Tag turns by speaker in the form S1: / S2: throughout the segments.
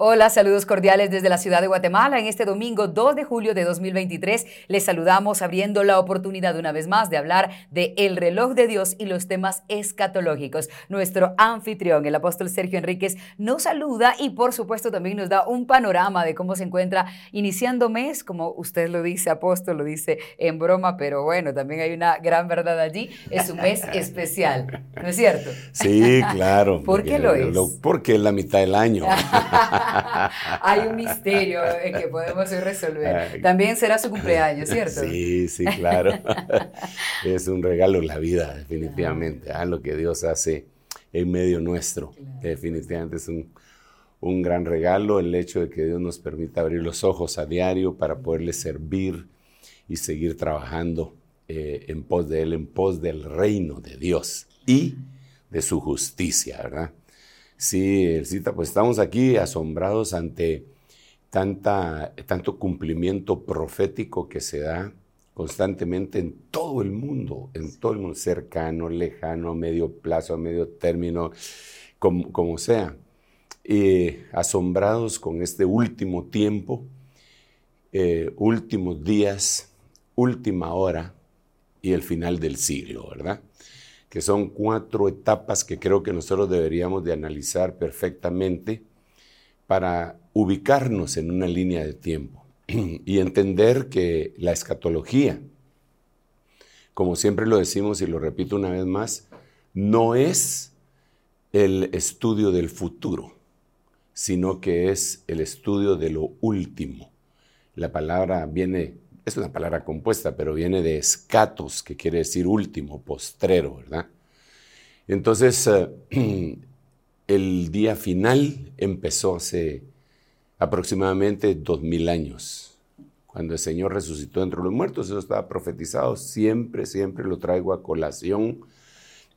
S1: Hola, saludos cordiales desde la ciudad de Guatemala. En este domingo 2 de julio de 2023 les saludamos abriendo la oportunidad una vez más de hablar de el reloj de Dios y los temas escatológicos. Nuestro anfitrión, el apóstol Sergio Enríquez, nos saluda y por supuesto también nos da un panorama de cómo se encuentra iniciando mes, como usted lo dice, apóstol, lo dice en broma, pero bueno, también hay una gran verdad allí. Es un mes especial, ¿no es cierto?
S2: Sí, claro.
S1: ¿Por qué lo es?
S2: porque es la mitad del año.
S1: Hay un misterio que podemos resolver. También será su cumpleaños, ¿cierto?
S2: Sí, sí, claro. es un regalo la vida, definitivamente. Ah, lo que Dios hace en medio nuestro. Definitivamente es un, un gran regalo el hecho de que Dios nos permita abrir los ojos a diario para poderle servir y seguir trabajando eh, en pos de Él, en pos del reino de Dios y de su justicia, ¿verdad? Sí, Elcita, pues estamos aquí asombrados ante tanta, tanto cumplimiento profético que se da constantemente en todo el mundo, en todo el mundo, cercano, lejano, medio plazo, medio término, como, sea. Y asombrados con este último tiempo, eh, últimos días, última hora y el final del siglo, ¿verdad? Que son cuatro etapas que creo que nosotros deberíamos de analizar perfectamente para ubicarnos en una línea de tiempo y entender que la escatología, como siempre lo decimos y lo repito una vez más, no es el estudio del futuro, sino que es el estudio de lo último. La palabra viene es una palabra compuesta, pero viene de escatos, que quiere decir último, postrero, ¿verdad? Entonces, eh, el día final empezó hace aproximadamente dos mil años, cuando el Señor resucitó entre los muertos, eso estaba profetizado, siempre, siempre lo traigo a colación,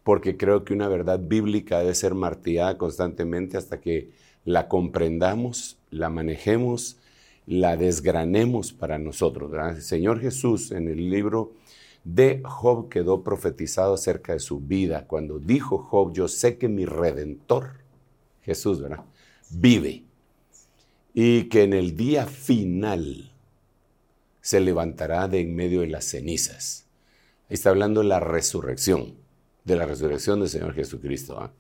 S2: porque creo que una verdad bíblica debe ser martillada constantemente hasta que la comprendamos, la manejemos la desgranemos para nosotros. El Señor Jesús en el libro de Job quedó profetizado acerca de su vida cuando dijo Job, yo sé que mi redentor, Jesús, ¿verdad? Vive y que en el día final se levantará de en medio de las cenizas. Ahí está hablando de la resurrección, de la resurrección del Señor Jesucristo. ¿ah?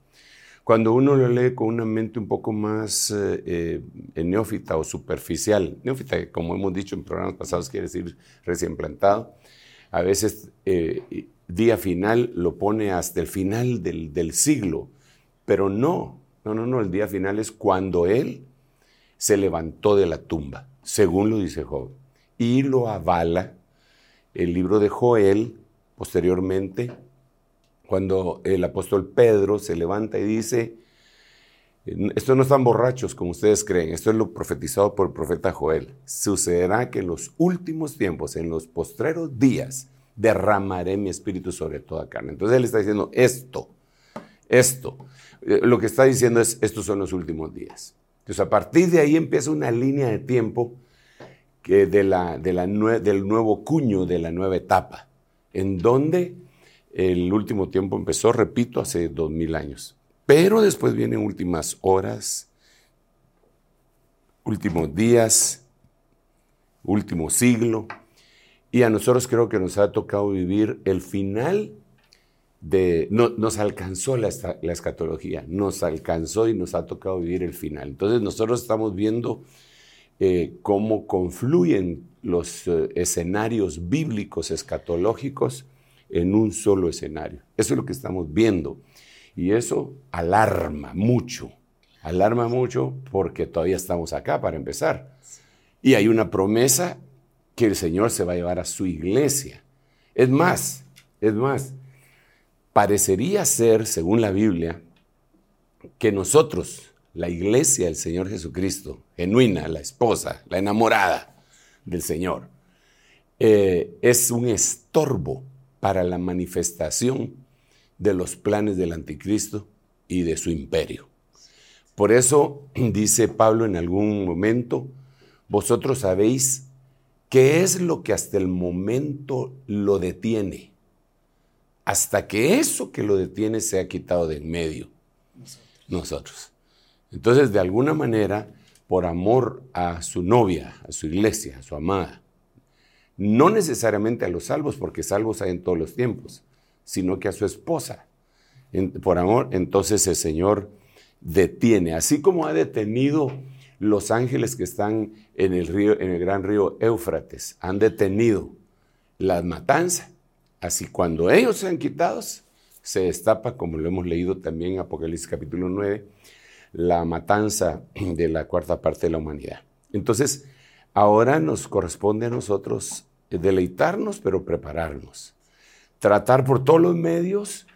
S2: Cuando uno lo lee con una mente un poco más eh, eh, neófita o superficial, neófita, como hemos dicho en programas pasados, quiere decir recién plantado, a veces eh, día final lo pone hasta el final del, del siglo, pero no, no, no, no, el día final es cuando Él se levantó de la tumba, según lo dice Job, y lo avala el libro de Joel posteriormente cuando el apóstol Pedro se levanta y dice, estos no están borrachos como ustedes creen, esto es lo profetizado por el profeta Joel. Sucederá que en los últimos tiempos, en los postreros días, derramaré mi espíritu sobre toda carne. Entonces él está diciendo esto, esto. Eh, lo que está diciendo es, estos son los últimos días. Entonces a partir de ahí empieza una línea de tiempo que de la, de la del nuevo cuño, de la nueva etapa, en donde el último tiempo empezó, repito, hace dos mil años. Pero después vienen últimas horas, últimos días, último siglo. Y a nosotros creo que nos ha tocado vivir el final de... No, nos alcanzó la, escatología, nos alcanzó y nos ha tocado vivir el final. Entonces nosotros estamos viendo eh, cómo confluyen los eh, escenarios bíblicos escatológicos en un solo escenario. Eso es lo que estamos viendo. Y eso alarma mucho. Alarma mucho porque todavía estamos acá para empezar. Y hay una promesa que el Señor se va a llevar a su iglesia. Es más, es más, parecería ser, según la Biblia, que nosotros, la iglesia del Señor Jesucristo, genuina, la esposa, la enamorada del Señor, eh, es un estorbo para la manifestación de los planes del anticristo y de su imperio. Por eso dice Pablo en algún momento, vosotros sabéis qué es lo que hasta el momento lo detiene, hasta que eso que lo detiene se ha quitado de en medio. Nosotros. Entonces, de alguna manera, por amor a su novia, a su iglesia, a su amada, no necesariamente a los salvos, porque salvos hay en todos los tiempos, sino que a su esposa. por amor, entonces el Señor detiene, así como ha detenido los ángeles que están en el río, en el gran río Éufrates, han detenido la matanza. Así cuando ellos sean quitados, se destapa, como lo hemos leído también en Apocalipsis capítulo 9, la matanza de la cuarta parte de la humanidad. Entonces, ahora nos corresponde a nosotros deleitarnos, pero prepararnos. Tratar por todos los medios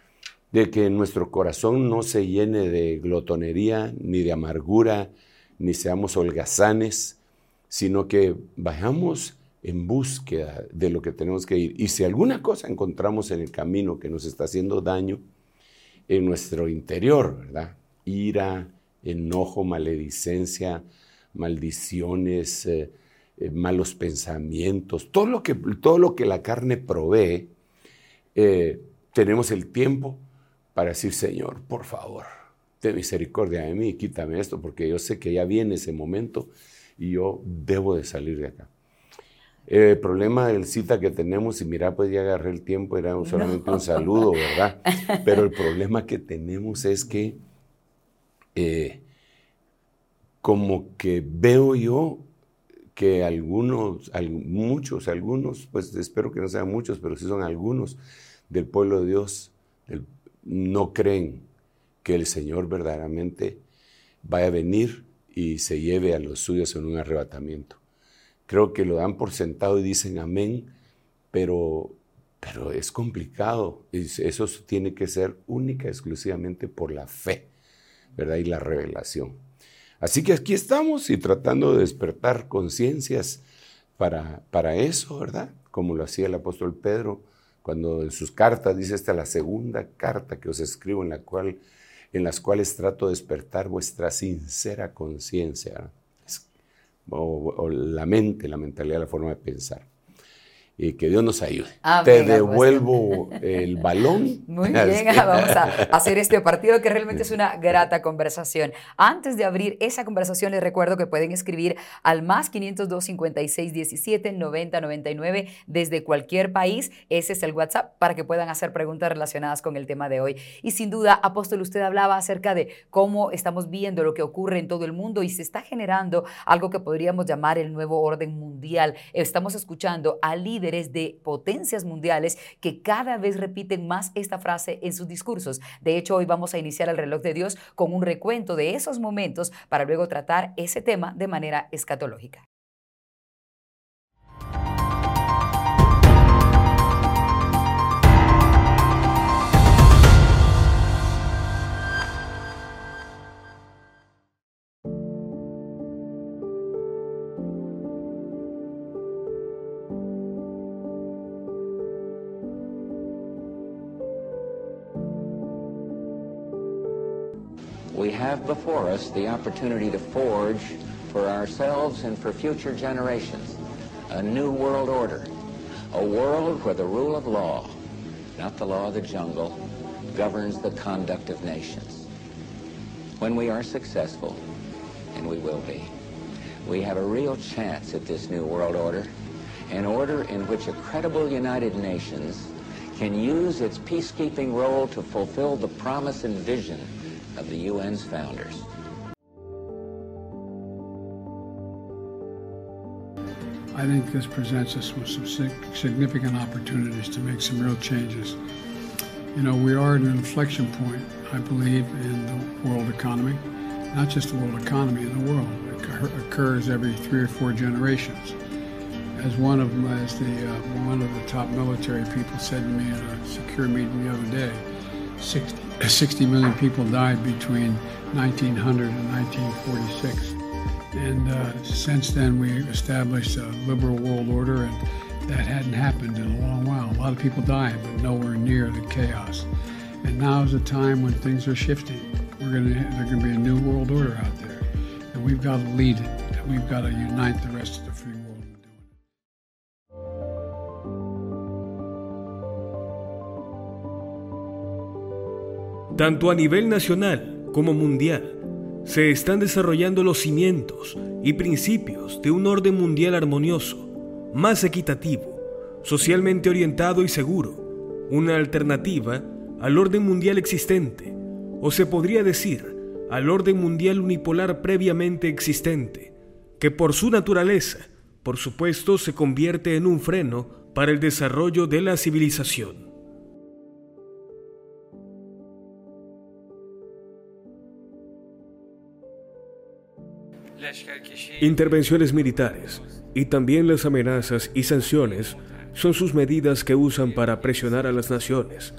S2: de que nuestro corazón no se llene de glotonería, ni de amargura, ni seamos holgazanes, sino que vayamos en búsqueda de lo que tenemos que ir. Y si alguna cosa encontramos en el camino que nos está haciendo daño en nuestro interior, ¿verdad? Ira, enojo, maledicencia, maldiciones, eh, eh, malos pensamientos, todo lo, que, todo lo que la carne provee, eh, tenemos el tiempo para decir, Señor, por favor, ten misericordia de mí, quítame esto, porque yo sé que ya viene ese momento y yo debo de salir de acá. El problema del cita que tenemos, y mira, pues ya agarré el tiempo, era solamente un saludo, ¿verdad? Pero el problema que tenemos es que eh, como que veo yo que algunos, muchos, algunos, pues espero que no sean muchos, pero sí son algunos del pueblo de Dios, no creen que el Señor verdaderamente vaya a venir y se lleve a los suyos en un arrebatamiento. Creo que lo dan por sentado y dicen amén, pero, pero es complicado. Eso tiene que ser única, exclusivamente por la fe, ¿verdad? Y la revelación. Así que aquí estamos y tratando de despertar conciencias para, para eso, ¿verdad? Como lo hacía el apóstol Pedro cuando en sus cartas dice esta la segunda carta que os escribo en la cual en las cuales trato de despertar vuestra sincera conciencia o, la mente, la mentalidad, la forma de pensar y que Dios nos ayude. Te devuelvo el balón.
S1: Muy bien, vamos a hacer este partido que realmente es una grata conversación. Antes de abrir esa conversación, les recuerdo que pueden escribir al más 502 56 17 90 99 desde cualquier país. Ese es el WhatsApp para que puedan hacer preguntas relacionadas con el tema de hoy. Y sin duda, Apóstol, usted hablaba acerca de cómo estamos viendo lo que ocurre en todo el mundo y se está generando algo que podríamos llamar el nuevo orden mundial. Estamos escuchando a líderes de potencias mundiales que cada vez repiten más esta frase en sus discursos. De hecho, hoy vamos a iniciar el reloj de Dios con un recuento de esos momentos para luego tratar ese tema de manera escatológica.
S3: Have before us the opportunity to forge for ourselves and for future generations a new world order, a world where the rule of law, not the law of the jungle, governs the conduct of nations. When we are successful, and we will be, we have a real chance at this new world order, an order in which a credible United Nations can use its peacekeeping role to fulfill the promise and vision of the UN's founders.
S4: I think this presents us with some significant opportunities to make some real changes. You know, we are at an inflection point, I believe, in the world economy. Not just the world economy, in the world. It occurs every three or four generations. As one of them, as the uh, one of the top military people said to me at a secure meeting the other day, 60, 60 million people died between 1900 and 1946. And uh, since then, we established a liberal world order, and that hadn't happened in a long while. A lot of people died, but nowhere near the chaos. And now is a time when things are shifting. We're gonna, there's going to be a new world order out there, and we've got to lead it. We've got to unite the rest of the
S5: Tanto a nivel nacional como mundial, se están desarrollando los cimientos y principios de un orden mundial armonioso, más equitativo, socialmente orientado y seguro, una alternativa al orden mundial existente, o se podría decir al orden mundial unipolar previamente existente, que por su naturaleza, por supuesto, se convierte en un freno para el desarrollo de la civilización. Intervenciones militares y también las amenazas y sanciones son sus medidas que usan para presionar a las naciones,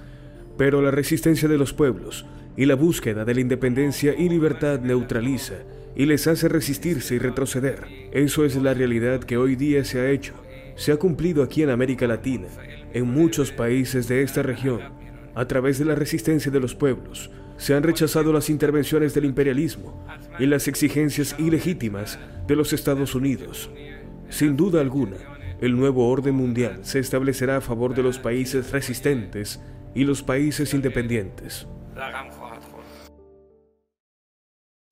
S5: pero la resistencia de los pueblos y la búsqueda de la independencia y libertad neutraliza y les hace resistirse y retroceder. Eso es la realidad que hoy día se ha hecho, se ha cumplido aquí en América Latina, en muchos países de esta región, a través de la resistencia de los pueblos, se han rechazado las intervenciones del imperialismo y las exigencias ilegítimas de los Estados Unidos. Sin duda alguna, el nuevo orden mundial se establecerá a favor de los países resistentes y los países independientes.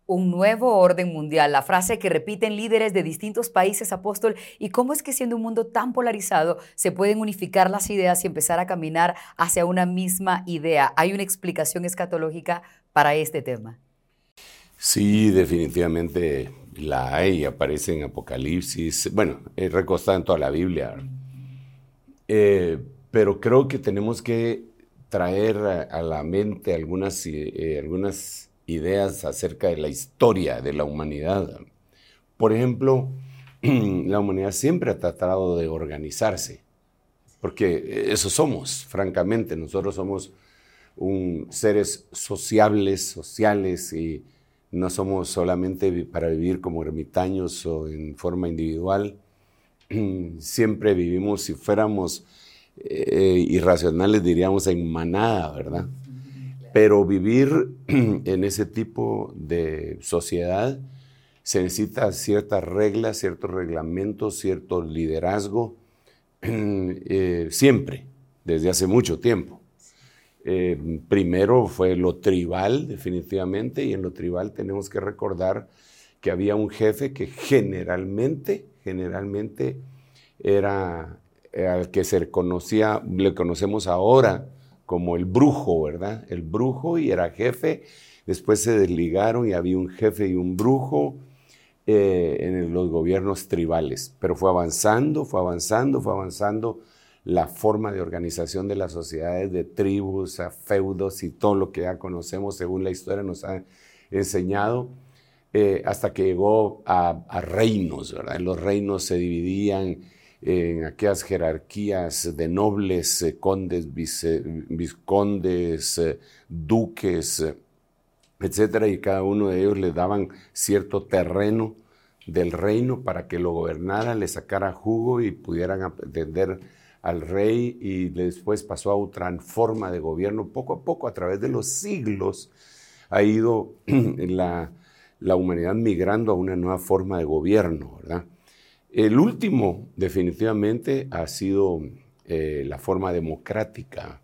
S1: Un nuevo orden mundial, la frase que repiten líderes de distintos países apóstol, y cómo es que siendo un mundo tan polarizado se pueden unificar las ideas y empezar a caminar hacia una misma idea. ¿Hay una explicación escatológica para este tema?
S2: Sí, definitivamente la hay, aparece en Apocalipsis, bueno, es recostada en toda la Biblia, eh, pero creo que tenemos que traer a, la mente algunas, eh, algunas ideas acerca de la historia de la humanidad. Por ejemplo, la humanidad siempre ha tratado de organizarse, porque eso somos, francamente, nosotros somos un, seres sociables, sociales, y no somos solamente para vivir como ermitaños o en forma individual, siempre vivimos, si fuéramos eh, irracionales, diríamos en manada, ¿verdad? Pero vivir en ese tipo de sociedad se necesita ciertas reglas, ciertos reglamentos, cierto liderazgo, eh, siempre, desde hace mucho tiempo. Eh, primero fue lo tribal, definitivamente, y en lo tribal tenemos que recordar que había un jefe que generalmente, generalmente era al que se conocía, le conocemos ahora como el brujo, ¿verdad? El brujo y era jefe. Después se desligaron y había un jefe y un brujo eh, en los gobiernos tribales. Pero fue avanzando, fue avanzando, fue avanzando la forma de organización de las sociedades de tribus, a feudos y todo lo que ya conocemos según la historia nos ha enseñado, eh, hasta que llegó a, a reinos, ¿verdad? Los reinos se dividían en aquellas jerarquías de nobles, eh, condes, viscondes, eh, duques, eh, etcétera, y cada uno de ellos le daban cierto terreno del reino para que lo gobernara, le sacara jugo y pudieran atender al rey y después pasó a otra forma de gobierno. Poco a poco, a través de los siglos, ha ido la, la humanidad migrando a una nueva forma de gobierno, ¿verdad? El último, definitivamente, ha sido eh, la forma democrática,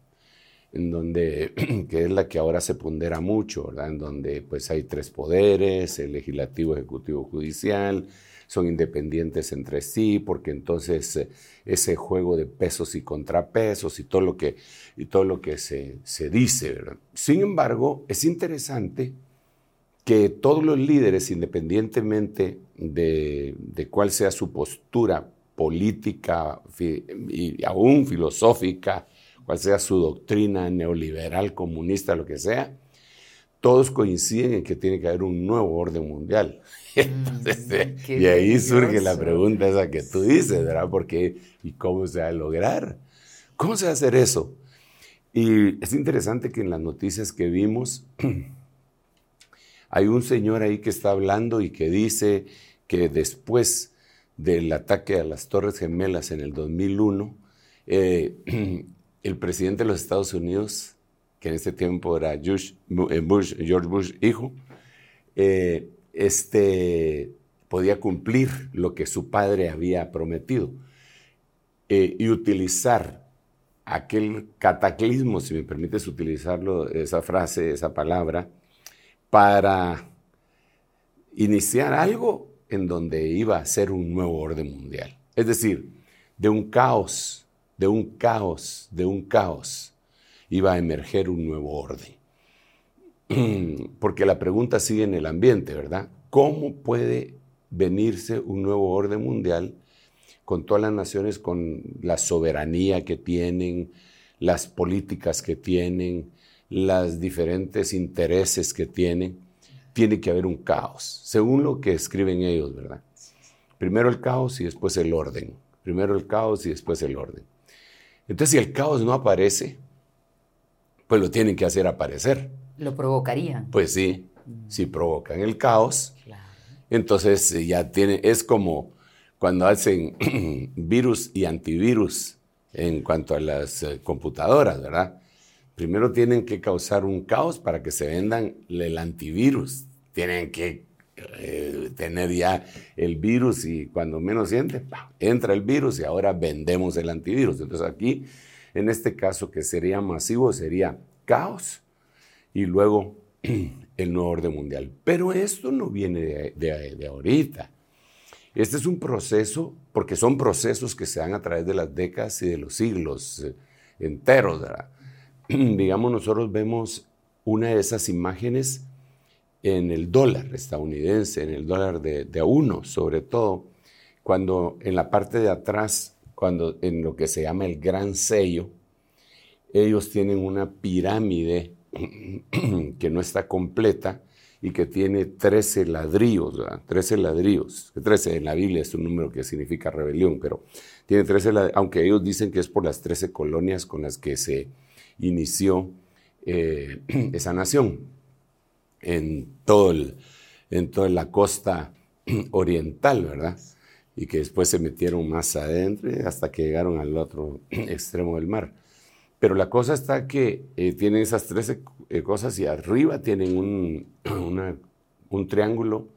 S2: en donde, que es la que ahora se pondera mucho, ¿verdad? En donde pues hay tres poderes, el legislativo, ejecutivo, judicial, son independientes entre sí, porque entonces eh, ese juego de pesos y contrapesos y todo lo que, todo lo que se, se dice, ¿verdad? Sin embargo, es interesante que todos los líderes, independientemente de, cuál sea su postura política y aún filosófica, cuál sea su doctrina neoliberal, comunista, lo que sea, todos coinciden en que tiene que haber un nuevo orden mundial. Mm, eh, y ahí surge la pregunta esa que tú dices, ¿verdad? Porque, ¿y cómo se va a lograr? ¿Cómo se va a hacer eso? Y es interesante que en las noticias que vimos, hay un señor ahí que está hablando y que dice que después del ataque a las Torres Gemelas en el 2001, eh, el presidente de los Estados Unidos, que en ese tiempo era George Bush, George Bush hijo, eh, este, podía cumplir lo que su padre había prometido eh, y utilizar aquel cataclismo, si me permites utilizarlo, esa frase, esa palabra, para iniciar algo en donde iba a ser un nuevo orden mundial. Es decir, de un caos, de un caos, de un caos, iba a emerger un nuevo orden. Porque la pregunta sigue en el ambiente, ¿verdad? ¿Cómo puede venirse un nuevo orden mundial con todas las naciones, con la soberanía que tienen, las políticas que tienen, los diferentes intereses que tienen? Tiene que haber un caos, según lo que escriben ellos, ¿verdad? Primero el caos y después el orden. Primero el caos y después el orden. Entonces, si el caos no aparece, pues lo tienen que hacer aparecer.
S1: Lo provocarían.
S2: Pues sí, si provocan el caos, entonces eh, ya tiene, es como cuando hacen virus y antivirus en cuanto a las eh, computadoras, ¿verdad? Primero tienen que causar un caos para que se vendan el antivirus. Tienen que eh, tener ya el virus y cuando menos siente, entra el virus y ahora vendemos el antivirus. Entonces aquí, en este caso que sería masivo, sería caos y luego el nuevo orden mundial. Pero esto no viene de, ahorita. Este es un proceso, porque son procesos que se dan a través de las décadas y de los siglos eh, enteros. Digamos, nosotros vemos una de esas imágenes en el dólar estadounidense, en el dólar de, de a uno, sobre todo, cuando en la parte de atrás, cuando en lo que se llama el gran sello, ellos tienen una pirámide que no está completa y que tiene 13 ladrillos, ¿verdad? 13 ladrillos. 13 en la Biblia es un número que significa rebelión, pero tiene 13 ladrillos, aunque ellos dicen que es por las 13 colonias con las que se inició eh, esa nación en, todo en toda la costa oriental, ¿verdad? Y que después se metieron más adentro hasta que llegaron al otro extremo del mar. Pero la cosa está que eh, tienen esas 13 eh, cosas y arriba tienen un, un triángulo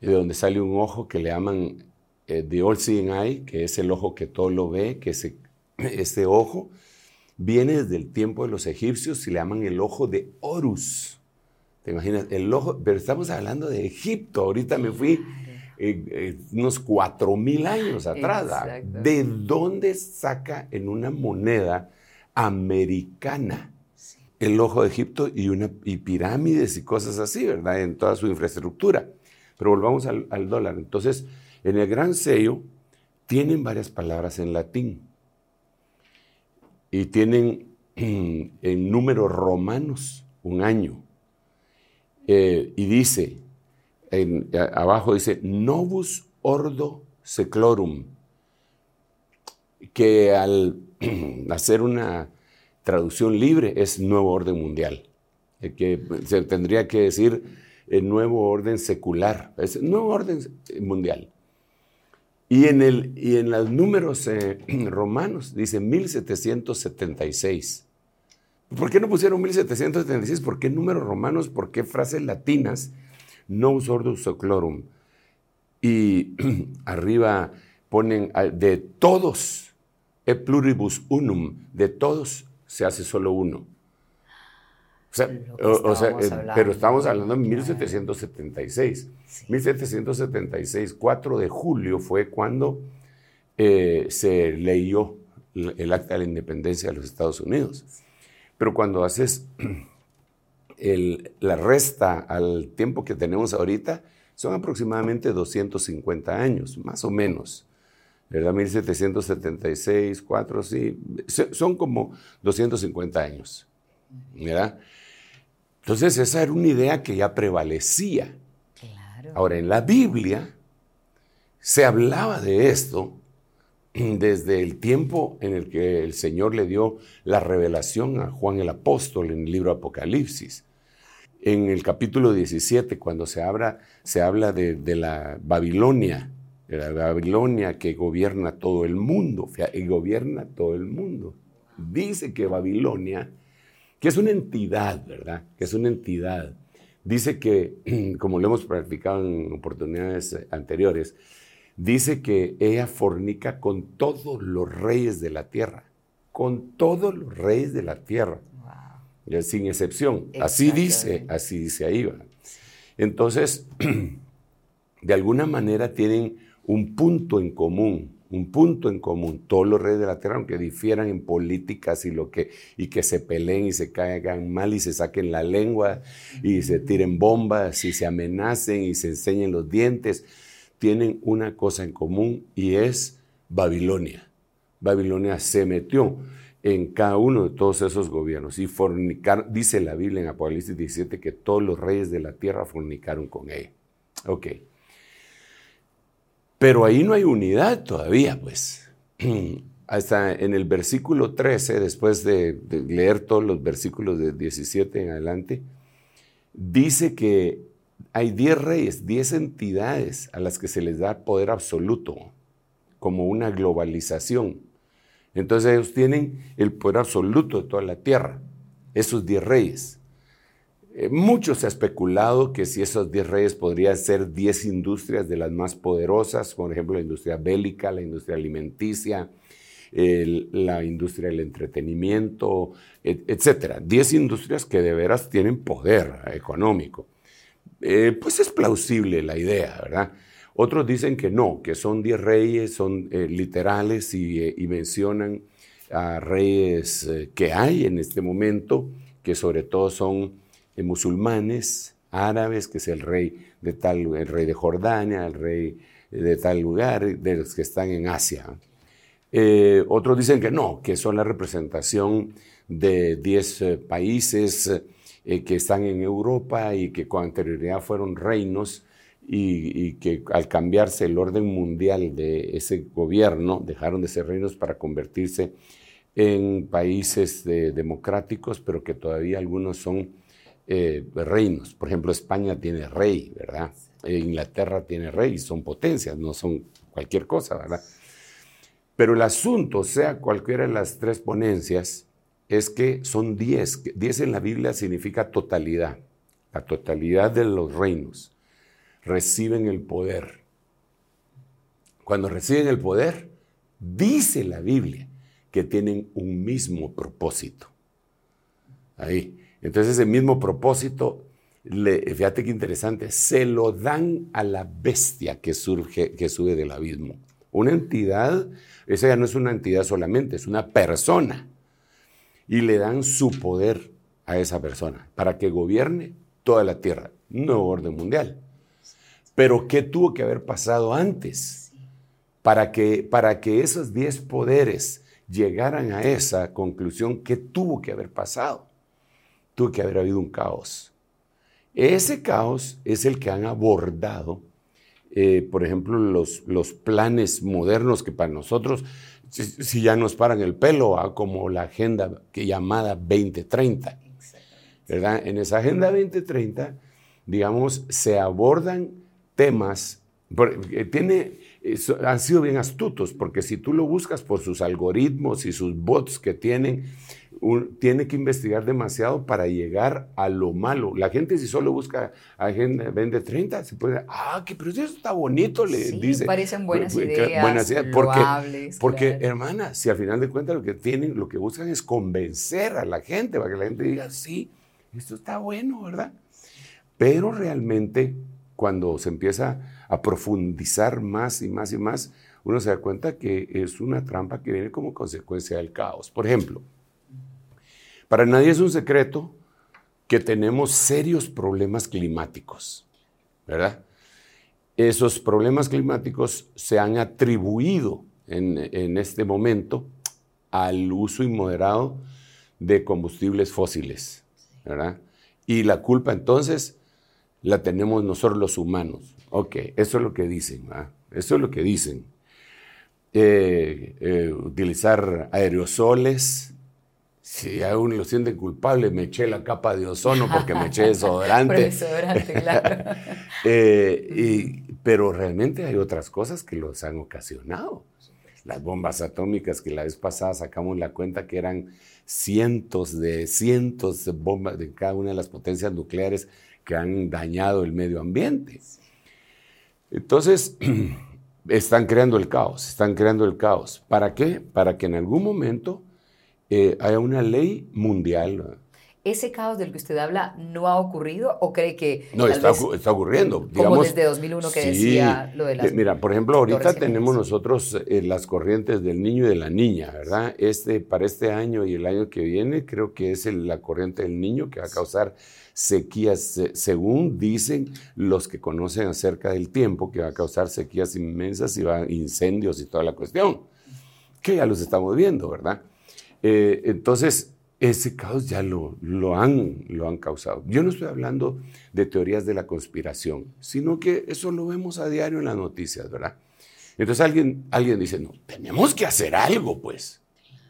S2: de donde sale un ojo que le llaman eh, the all seeing eye, que es el ojo que todo lo ve, que ese, este ojo viene desde el tiempo de los egipcios y le llaman el ojo de Horus. ¿Te imaginas? El ojo, pero estamos hablando de Egipto. Ahorita me fui unos cuatro mil años atrás. ¿De dónde saca en una moneda americana. El ojo de Egipto y, una, pirámides y cosas así, ¿verdad? En toda su infraestructura. Pero volvamos al, al dólar. Entonces, en el gran sello tienen varias palabras en latín. Y tienen en números romanos un año. Eh, y dice, abajo dice, Novus Ordo Seclorum, que al hacer una traducción libre es nuevo orden mundial, que se tendría que decir nuevo orden secular, es nuevo orden mundial. Y en, el, y en los números eh, romanos dice 1776. ¿Por qué no pusieron 1776? ¿Por qué números romanos? ¿Por qué frases latinas? Nos ordus seclorum. Y arriba ponen de todos e pluribus unum, de todos se hace solo uno. O sea, eh, pero estamos hablando de 1776. 1776, 4 de julio fue cuando eh, se leyó el acta de la independencia de los Estados Unidos. Pero cuando haces la resta al tiempo que tenemos ahorita, son aproximadamente 250 años, más o menos. ¿verdad? 1776, 4, sí, son como 250 años, ¿verdad? Entonces esa era una idea que ya prevalecía. Ahora, en la Biblia se hablaba de esto desde el tiempo en el que el Señor le dio la revelación a Juan el Apóstol en el libro Apocalipsis. En el capítulo 17, cuando se habla, se habla de, de la Babilonia, La Babilonia que gobierna todo el mundo, y gobierna todo el mundo. Dice que Babilonia, que es una entidad, ¿verdad? Que es una entidad. Dice que, como lo hemos practicado en oportunidades anteriores, dice que ella fornica con todos los reyes de la tierra, con todos los reyes de la tierra, sin excepción. Así dice, así dice ahí. Entonces, de alguna manera tienen un punto en común, un punto en común, todos los reyes de la tierra, aunque difieran en políticas y, lo que, y que se peleen y se caigan mal y se saquen la lengua y se tiren bombas y se amenacen y se enseñen los dientes, tienen una cosa en común y es Babilonia. Babilonia se metió en cada uno de todos esos gobiernos y fornicar, dice la Biblia en Apocalipsis 17 que todos los reyes de la tierra fornicaron con ella. Ok. Pero ahí no hay unidad todavía, pues. Hasta en el versículo 13, después de, leer todos los versículos de 17 en adelante, dice que hay 10 reyes, 10 entidades a las que se les da poder absoluto, como una globalización. Entonces ellos tienen el poder absoluto de toda la tierra, esos 10 reyes. Eh, mucho se ha especulado que si esos 10 reyes podrían ser 10 industrias de las más poderosas, por ejemplo la industria bélica, la industria alimenticia, la industria del entretenimiento, etc. 10 industrias que de veras tienen poder económico. Eh, pues es plausible la idea, ¿verdad? Otros dicen que no, que son diez reyes, son eh, literales eh, y, mencionan a reyes que hay en este momento, que sobre todo son musulmanes, árabes, que es el rey de tal, el rey de Jordania, el rey de tal lugar, de los que están en Asia. otros dicen que no, que son la representación de diez países eh, que están en Europa y que con anterioridad fueron reinos y, que al cambiarse el orden mundial de ese gobierno dejaron de ser reinos para convertirse en países democráticos, pero que todavía algunos son eh, reinos. Por ejemplo, España tiene rey, ¿verdad? Eh, Inglaterra tiene rey, son potencias, no son cualquier cosa, ¿verdad? Pero el asunto, sea cualquiera de las tres ponencias, es que son diez. Diez en la Biblia significa totalidad. La totalidad de los reinos reciben el poder. Cuando reciben el poder, dice la Biblia que tienen un mismo propósito. Ahí. Entonces ese mismo propósito, fíjate qué interesante, se lo dan a la bestia que surge, que sube del abismo. Una entidad, esa ya no es una entidad solamente, es una persona y le dan su poder a esa persona para que gobierne toda la tierra, nuevo orden mundial. Pero ¿qué tuvo que haber pasado antes para que, para que esos diez poderes llegaran a esa conclusión? ¿Qué tuvo que haber pasado? Tuvo que haber habido un caos. Ese caos es el que han abordado, eh, por ejemplo, los, los planes modernos que para nosotros si, ya nos paran el pelo, a como la agenda que llamada 2030. ¿verdad? En esa agenda 2030, digamos, se abordan temas, porque tiene, han sido bien astutos, porque si tú lo buscas por sus algoritmos y sus bots que tienen, tiene que investigar demasiado para llegar a lo malo. La gente si solo busca Agenda vende 30, se puede, ah, que pero eso está bonito, le
S1: sí,
S2: dice.
S1: parecen buenas ideas,
S2: buenas ideas porque, porque hermana, si al final de cuentas lo que tienen, lo que buscan es convencer a la gente, para que la gente diga, sí, esto está bueno, ¿verdad? Pero realmente cuando se empieza a profundizar más y más y más, uno se da cuenta que es una trampa que viene como consecuencia del caos. Por ejemplo, para nadie es un secreto que tenemos serios problemas climáticos, ¿verdad? Esos problemas climáticos se han atribuido en, este momento al uso inmoderado de combustibles fósiles, ¿verdad? Y la culpa entonces la tenemos nosotros los humanos. Ok, eso es lo que dicen, ¿verdad? Eso es lo que dicen. Eh, eh, utilizar aerosoles, si a uno lo siente culpable, me eché la capa de ozono porque me eché desodorante.
S1: desodorante, claro.
S2: Eh, pero realmente hay otras cosas que los han ocasionado. Las bombas atómicas que la vez pasada sacamos la cuenta que eran cientos de cientos de bombas de cada una de las potencias nucleares que han dañado el medio ambiente. Entonces, están creando el caos, están creando el caos. ¿Para qué? Para que en algún momento eh, una ley mundial.
S1: ¿Ese caos del que usted habla no ha ocurrido o cree que...
S2: No, está, está, ocurriendo.
S1: Como desde 2001 que decía lo de las...
S2: Mira, por ejemplo, ahorita tenemos nosotros eh, las corrientes del niño y de la niña, ¿verdad? Este, para este año y el año que viene creo que es la corriente del niño que va a causar sequías, según dicen los que conocen acerca del tiempo, que va a causar sequías inmensas y va incendios y toda la cuestión, que ya los estamos viendo, ¿verdad? Eh, entonces, ese caos ya lo, lo, han, lo han causado. Yo no estoy hablando de teorías de la conspiración, sino que eso lo vemos a diario en las noticias, ¿verdad? Entonces alguien, alguien dice, no, tenemos que hacer algo, pues.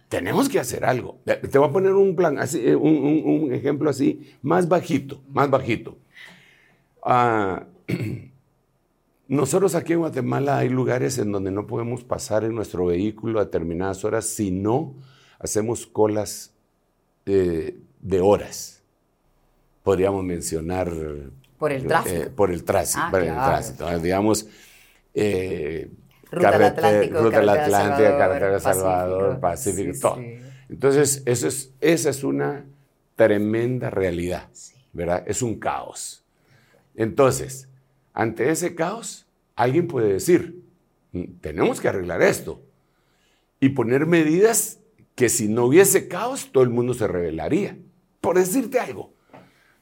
S2: Tenemos que hacer algo. Te voy a poner un plan, así, eh, un, ejemplo así, más bajito, más bajito. Ah, nosotros aquí en Guatemala hay lugares en donde no podemos pasar en nuestro vehículo a determinadas horas si no hacemos colas eh, de horas. Podríamos mencionar...
S1: Por el tráfico.
S2: Eh, por el tráfico. por el tránsito. Ah, digamos,
S1: Ruta del Atlántico,
S2: Ruta del Atlántico, Carretera Salvador, Pacífico, todo. Entonces, eso es, esa es una tremenda realidad, ¿verdad? Es un caos. Entonces, ante ese caos, alguien puede decir, mm, tenemos que arreglar esto y poner medidas que si no hubiese caos, todo el mundo se rebelaría. Por decirte algo,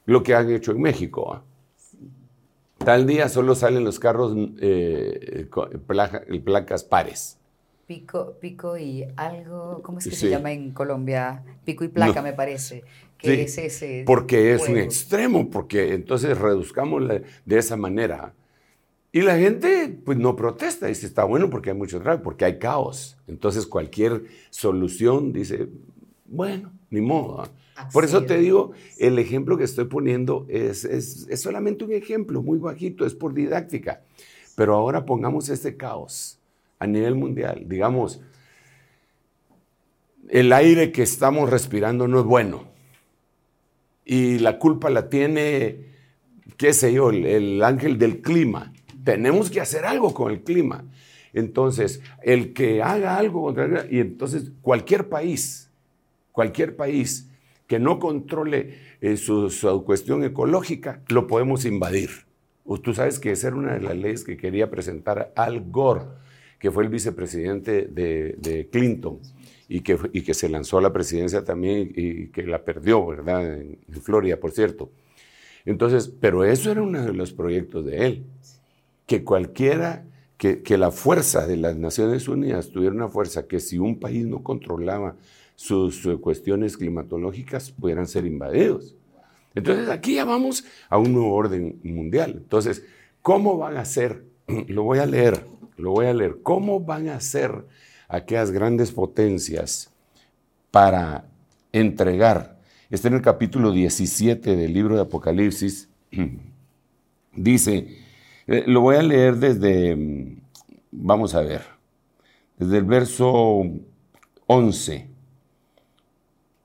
S2: lo que han hecho en México. ¿ah? Tal día solo salen los carros eh, placas pares.
S1: Pico, pico y algo, ¿cómo es que se llama en Colombia? Pico y placa, me parece. Que es ese
S2: porque es un extremo, porque entonces reduzcamos de esa manera. Y la gente pues no protesta, dice, está bueno porque hay mucho tráfico, porque hay caos. Entonces cualquier solución dice, bueno, ni modo. Por eso te digo, el ejemplo que estoy poniendo es, es, solamente un ejemplo muy bajito, es por didáctica. Pero ahora pongamos este caos a nivel mundial. Digamos, el aire que estamos respirando no es bueno. Y la culpa la tiene, qué sé yo, el, el ángel del clima. Tenemos que hacer algo con el clima. Entonces, el que haga algo contra el y entonces cualquier país, cualquier país que no controle eh, su, cuestión ecológica, lo podemos invadir. Tú sabes que esa era una de las leyes que quería presentar Al Gore, que fue el vicepresidente de, Clinton y que, se lanzó a la presidencia también y que la perdió, ¿verdad? En, Florida, por cierto. Entonces, pero eso era uno de los proyectos de él, que cualquiera, que, que la fuerza de las Naciones Unidas tuviera una fuerza que si un país no controlaba sus cuestiones climatológicas pudieran ser invadidos. Entonces aquí ya vamos a un nuevo orden mundial. Entonces, ¿cómo van a ser? Lo voy a leer, lo voy a leer. ¿Cómo van a ser aquellas grandes potencias para entregar? Está en el capítulo 17 del libro de Apocalipsis. Dice, eh, lo voy a leer desde, mm, vamos a ver, desde el verso 11.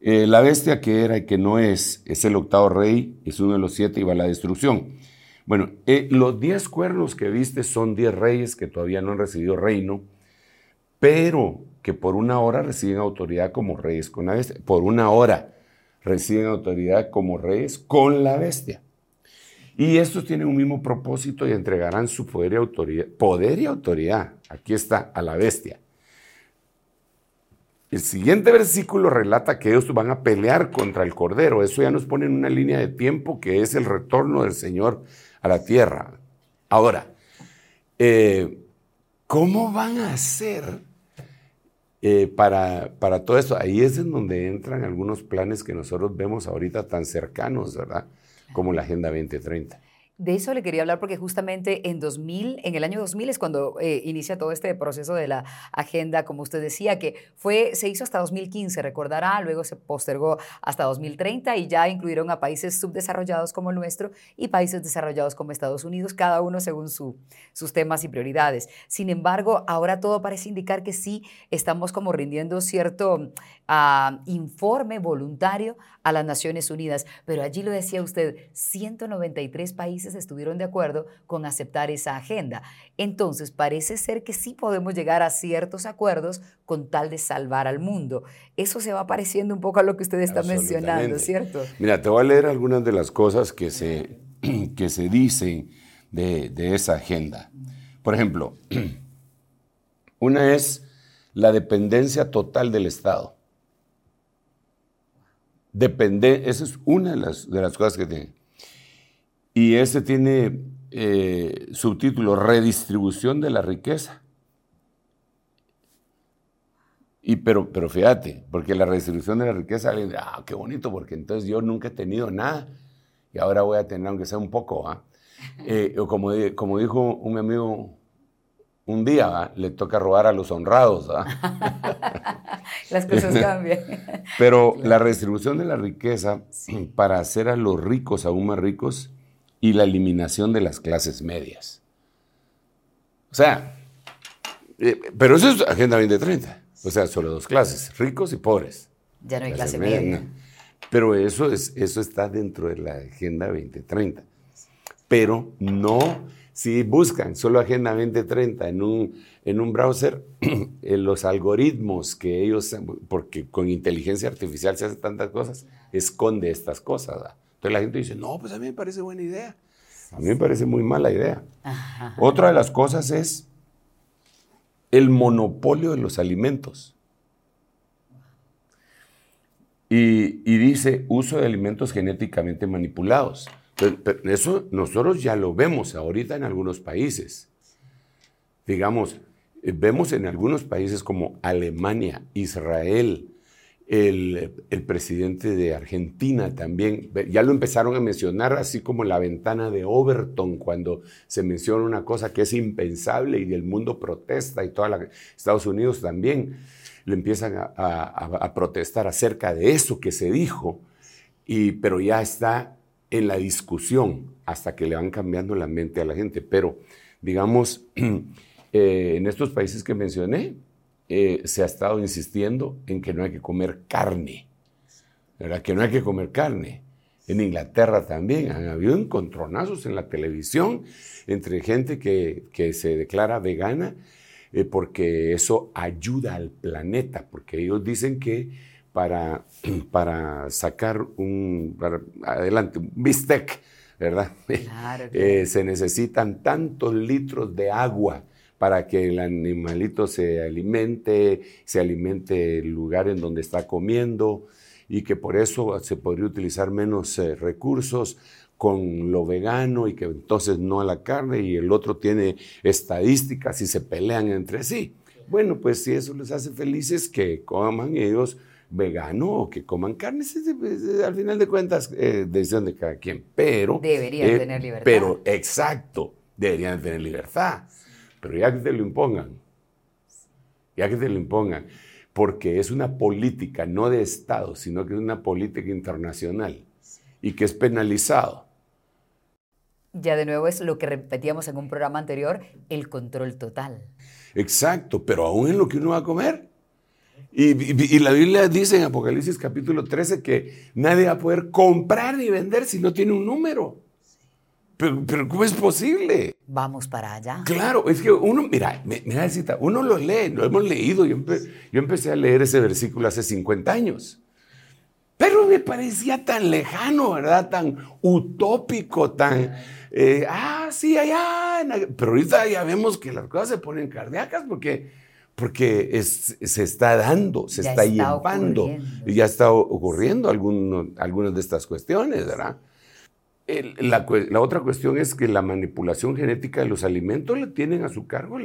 S2: Eh, la bestia que era y que no es, es el octavo rey, es uno de los siete y va a la destrucción. Bueno, eh, los diez cuernos que viste son diez reyes que todavía no han recibido reino, pero que por una hora reciben autoridad como reyes con la bestia. Por una hora reciben autoridad como reyes con la bestia. Y estos tienen un mismo propósito y entregarán su poder y autoridad. Poder y autoridad, aquí está, a la bestia. El siguiente versículo relata que ellos van a pelear contra el Cordero. Eso ya nos pone en una línea de tiempo que es el retorno del Señor a la tierra. Ahora, eh, ¿cómo van a hacer eh, para, para todo esto? Ahí es en donde entran algunos planes que nosotros vemos ahorita tan cercanos, ¿verdad? Como la Agenda 2030.
S1: De eso le quería hablar porque justamente en 2000, en el año 2000 es cuando eh, inicia todo este proceso de la agenda, como usted decía, que fue, se hizo hasta 2015, recordará, luego se postergó hasta 2030 y ya incluyeron a países subdesarrollados como el nuestro y países desarrollados como Estados Unidos, cada uno según su, sus temas y prioridades. Sin embargo, ahora todo parece indicar que sí estamos como rindiendo cierto uh, informe voluntario a las Naciones Unidas, pero allí lo decía usted, 193 países estuvieron de acuerdo con aceptar esa agenda. Entonces, parece ser que sí podemos llegar a ciertos acuerdos con tal de salvar al mundo. Eso se va pareciendo un poco a lo que usted está mencionando, ¿cierto?
S2: Mira, te voy a leer algunas de las cosas que se, que se dicen de, de esa agenda. Por ejemplo, una es la dependencia total del Estado. Depende, esa es una de las, de las cosas que tiene. Y ese tiene eh, subtítulo Redistribución de la riqueza. Y pero, pero fíjate, porque la redistribución de la riqueza, alguien dice, ah, qué bonito, porque entonces yo nunca he tenido nada y ahora voy a tener, aunque sea un poco. ¿ah? Eh, como, como dijo un amigo un día le toca robar a los honrados.
S1: Las cosas cambian.
S2: Pero la redistribución de la riqueza para hacer a los ricos aún más ricos y la eliminación de las clases medias. O sea, eh, pero eso es Agenda 2030. O sea, solo dos clases, ricos y pobres.
S1: Ya no hay clase, media.
S2: Pero eso, es, eso está dentro de la Agenda 2030. Pero no si buscan solo Agenda 2030 en un, en un browser, en los algoritmos que ellos, porque con inteligencia artificial se hacen tantas cosas, esconde estas cosas. Entonces la gente dice, no, pues a mí me parece buena idea. A mí me parece muy mala idea. Otra de las cosas es el monopolio de los alimentos. Y, y dice uso de alimentos genéticamente manipulados. Pero, eso nosotros ya lo vemos ahorita en algunos países. Digamos, eh, vemos en algunos países como Alemania, Israel, el, presidente de Argentina también, ya lo empezaron a mencionar así como la ventana de Overton, cuando se menciona una cosa que es impensable y el mundo protesta y toda la, Estados Unidos también le empiezan a protestar acerca de eso que se dijo, y, pero ya está en la discusión hasta que le van cambiando la mente a la gente. Pero, digamos, eh, en estos países que mencioné, eh, se ha estado insistiendo en que no hay que comer carne, ¿verdad? Que no hay que comer carne. En Inglaterra también han habido encontronazos en la televisión entre gente que, que se declara vegana eh, porque eso ayuda al planeta, porque ellos dicen que para, para sacar un, adelante, un bistec, ¿verdad? Eh, se necesitan tantos litros de agua para que el animalito se alimente, se alimente el lugar en donde está comiendo y que por eso se podría utilizar menos eh, recursos con lo vegano y que entonces no a la carne y el otro tiene estadísticas y se pelean entre sí. Bueno, pues si eso les hace felices, que coman ellos vegano o que coman carne, al final de cuentas, eh, decisión de cada quien. Pero.
S1: Deberían eh, tener libertad.
S2: Pero, exacto, deberían tener libertad. Pero ya que te lo impongan, ya que te lo impongan, porque es una política no de Estado, sino que es una política internacional y que es penalizado.
S1: Ya de nuevo es lo que repetíamos en un programa anterior, el control total.
S2: Exacto, pero aún en lo que uno va a comer. Y, la Biblia dice en Apocalipsis capítulo 13 que nadie va a poder comprar ni vender si no tiene un número. Pero, pero ¿cómo es posible?
S1: Vamos para allá.
S2: Claro, es que uno, mira, mira, uno lo lee, lo hemos leído. Yo, yo empecé a leer ese versículo hace 50 años. Pero me parecía tan lejano, ¿verdad? Tan utópico, tan... Eh, ah, sí, allá. Pero ahorita ya vemos que las cosas se ponen cardíacas porque porque se está dando, se está, llevando, y ya está ocurriendo algunas de estas cuestiones, ¿verdad? La, otra cuestión es que la manipulación genética de los alimentos la tienen a su cargo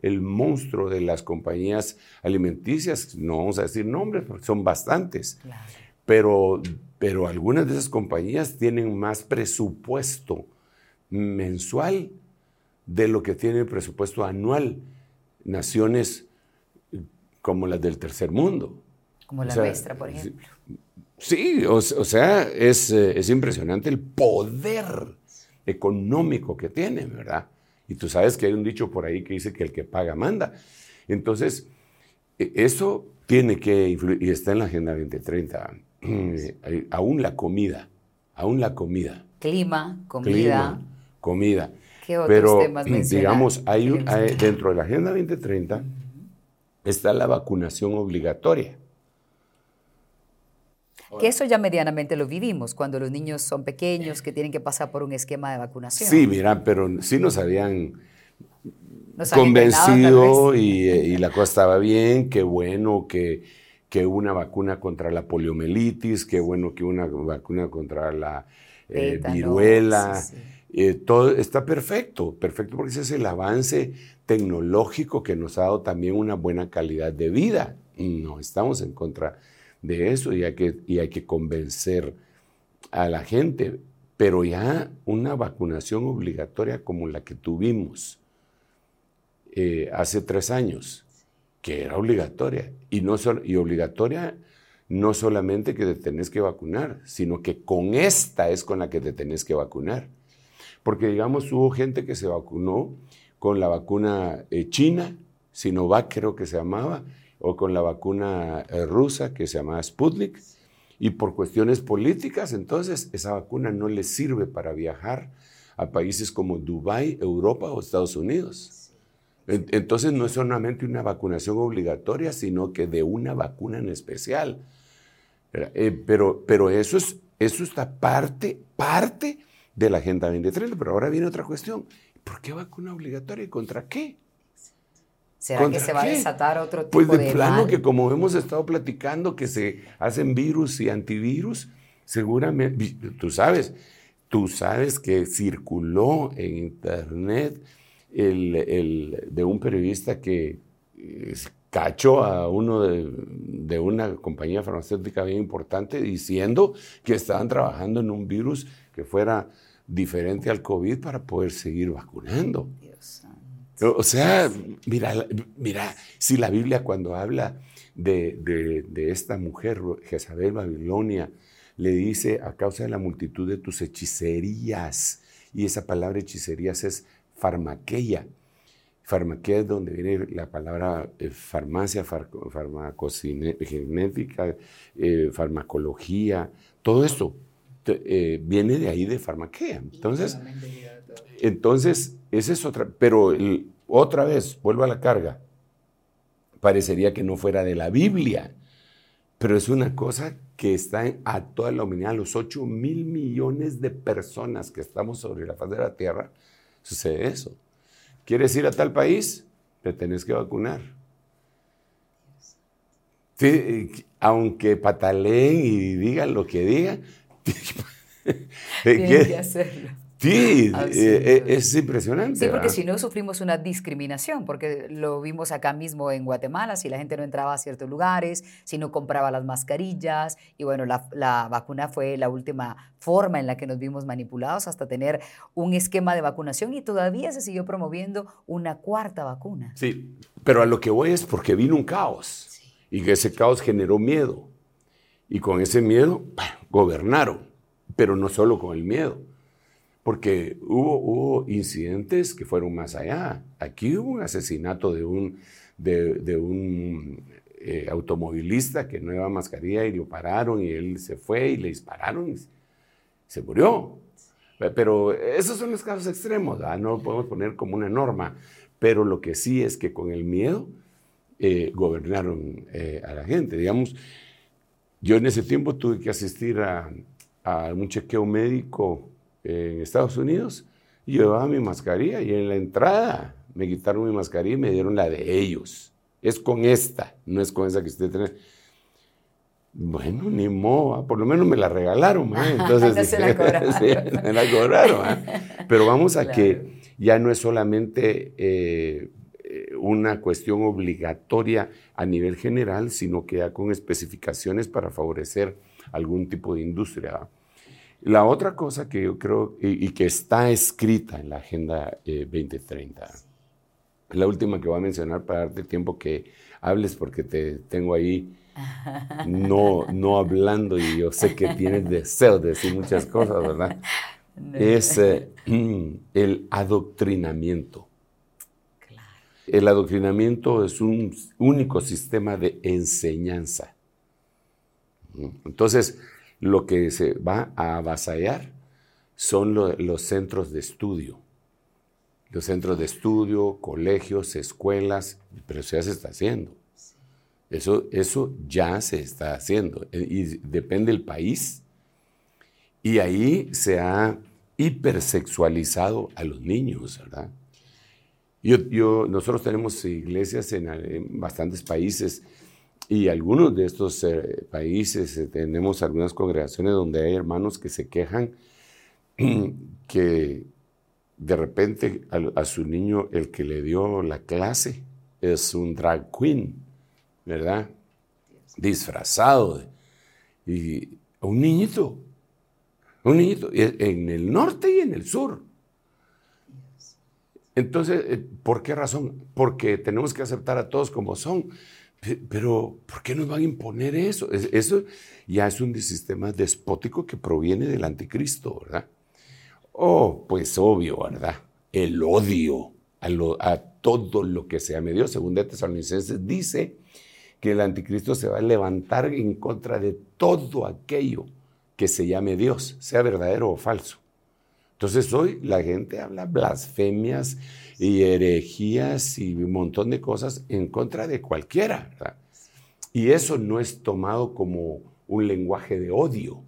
S2: el monstruo de las compañías alimenticias, no vamos a decir nombres porque son bastantes, pero, pero algunas de esas compañías tienen más presupuesto mensual de lo que tiene el presupuesto anual naciones como las del tercer mundo.
S1: Como la nuestra, por ejemplo.
S2: Sí, o, sea, es, eh, es, impresionante el poder económico que tiene, ¿verdad? Y tú sabes que hay un dicho por ahí que dice que el que paga manda. Entonces, e, eso tiene que influir, y está en la Agenda 2030, aún la comida, aún la comida.
S1: Clima, comida.
S2: comida.
S1: ¿Qué otros
S2: Pero,
S1: temas
S2: digamos, hay, dentro de la Agenda 2030 está la vacunación obligatoria.
S1: Que eso ya medianamente lo vivimos cuando los niños son pequeños, que tienen que pasar por un esquema de vacunación.
S2: Sí, mira, pero sí nos habían convencido y, la cosa estaba bien, qué bueno que, que una vacuna contra la poliomielitis, qué bueno que una vacuna contra la eh, viruela. Eh, todo está perfecto, perfecto porque ese es el avance tecnológico que nos ha dado también una buena calidad de vida. No estamos en contra de eso y hay que, y hay que convencer a la gente, pero ya una vacunación obligatoria como la que tuvimos eh, hace tres años, que era obligatoria, y, no y obligatoria no solamente que te tenés que vacunar, sino que con esta es con la que te tenés que vacunar. Porque digamos, hubo gente que se vacunó con la vacuna eh, china, Sinovac creo que se llamaba, o con la vacuna eh, rusa que se llama Sputnik, y por cuestiones políticas, entonces esa vacuna no le sirve para viajar a países como Dubái, Europa o Estados Unidos. Entonces no es solamente una vacunación obligatoria, sino que de una vacuna en especial. Eh, pero, pero eso, es, eso está parte, parte de la Agenda 2030. Pero ahora viene otra cuestión. ¿Por qué vacuna obligatoria y contra qué?
S1: ¿Será que se va a desatar otro
S2: pues
S1: tipo
S2: de Pues de plano que como hemos estado platicando que se hacen virus y antivirus, seguramente, tú sabes, tú sabes que circuló en internet el, de un periodista que eh, cachó a uno de, de, una compañía farmacéutica bien importante diciendo que estaban trabajando en un virus que fuera diferente al COVID para poder seguir vacunando. O sea, mira, mira, si la Biblia cuando habla de, esta mujer, Jezabel Babilonia, le dice a causa de la multitud de tus hechicerías, y esa palabra hechicerías es farmaqueia. Farmaqueia es donde viene la palabra eh, farmacia, farmacocinética, eh, farmacología, todo esto eh, viene de ahí de farmaquea. Entonces, entonces, esa es otra, pero otra vez, vuelvo a la carga, parecería que no fuera de la Biblia, pero es una cosa que está a toda la humanidad, los 8 mil millones de personas que estamos sobre la faz de la Tierra, sucede eso. ¿Quieres ir a tal país? Te tenés que vacunar. aunque pataleen y digan lo que digan,
S1: Tienen que hacerlo.
S2: Sí, eh, eh, es impresionante.
S1: Sí, porque si no sufrimos una discriminación, porque lo vimos acá mismo en Guatemala, si la gente no entraba a ciertos lugares, si no compraba las mascarillas, y bueno, la, la, vacuna fue la última forma en la que nos vimos manipulados hasta tener un esquema de vacunación y todavía se siguió promoviendo una cuarta vacuna.
S2: Sí, pero a lo que voy es porque vino un caos y que ese caos generó miedo y con ese miedo gobernaron, pero no solo con el miedo porque hubo, hubo incidentes que fueron más allá. Aquí hubo un asesinato de un, de, un eh, automovilista que no llevaba mascarilla y lo pararon y él se fue y le dispararon y se murió. Pero esos son los casos extremos, no lo podemos poner como una norma. Pero lo que sí es que con el miedo eh, gobernaron eh, a la gente. Digamos, yo en ese tiempo tuve que asistir a, a un chequeo médico en Estados Unidos, llevaba mi mascarilla y en la entrada me quitaron mi mascarilla y me dieron la de ellos. Es con esta, no es con esa que usted tiene. Bueno, ni modo, por lo menos me la regalaron. Entonces,
S1: se la cobraron.
S2: me la cobraron. Pero vamos a que ya no es solamente eh, una cuestión obligatoria a nivel general, sino que ya con especificaciones para favorecer algún tipo de industria. La otra cosa que yo creo y, que está escrita en la Agenda 2030, eh, la última que voy a mencionar para darte tiempo que hables porque te tengo ahí no, no hablando y yo sé que tienes deseo de decir muchas cosas, ¿verdad? Es eh, el adoctrinamiento. El adoctrinamiento es un único sistema de enseñanza. Entonces, lo que se va a avasallar son los centros de estudio. Los centros de estudio, colegios, escuelas, pero eso ya se está haciendo. Eso, eso ya se está haciendo. E, y depende del país. Y ahí se ha hipersexualizado a los niños, ¿verdad? Yo, nosotros tenemos iglesias en, bastantes países y algunos de estos eh, países eh, tenemos algunas congregaciones donde hay hermanos que se quejan que de repente a, su niño el que le dio la clase es un drag queen, ¿verdad? Disfrazado. y un niñito, un niñito, en el norte y en el sur. Entonces, eh, ¿por qué razón? Porque tenemos que aceptar a todos como son. Pero, ¿por qué nos van a imponer eso? Eso ya es un sistema despótico que proviene del anticristo, ¿verdad? Oh, pues obvio, ¿verdad? El odio a, todo lo que se llame Dios. Según de Tesalonicenses dice que el anticristo se va a levantar en contra de todo aquello que se llame Dios, sea verdadero o falso. Entonces hoy la gente habla blasfemias y herejías y un montón de cosas en contra de cualquiera. Y eso no es tomado como un lenguaje de odio.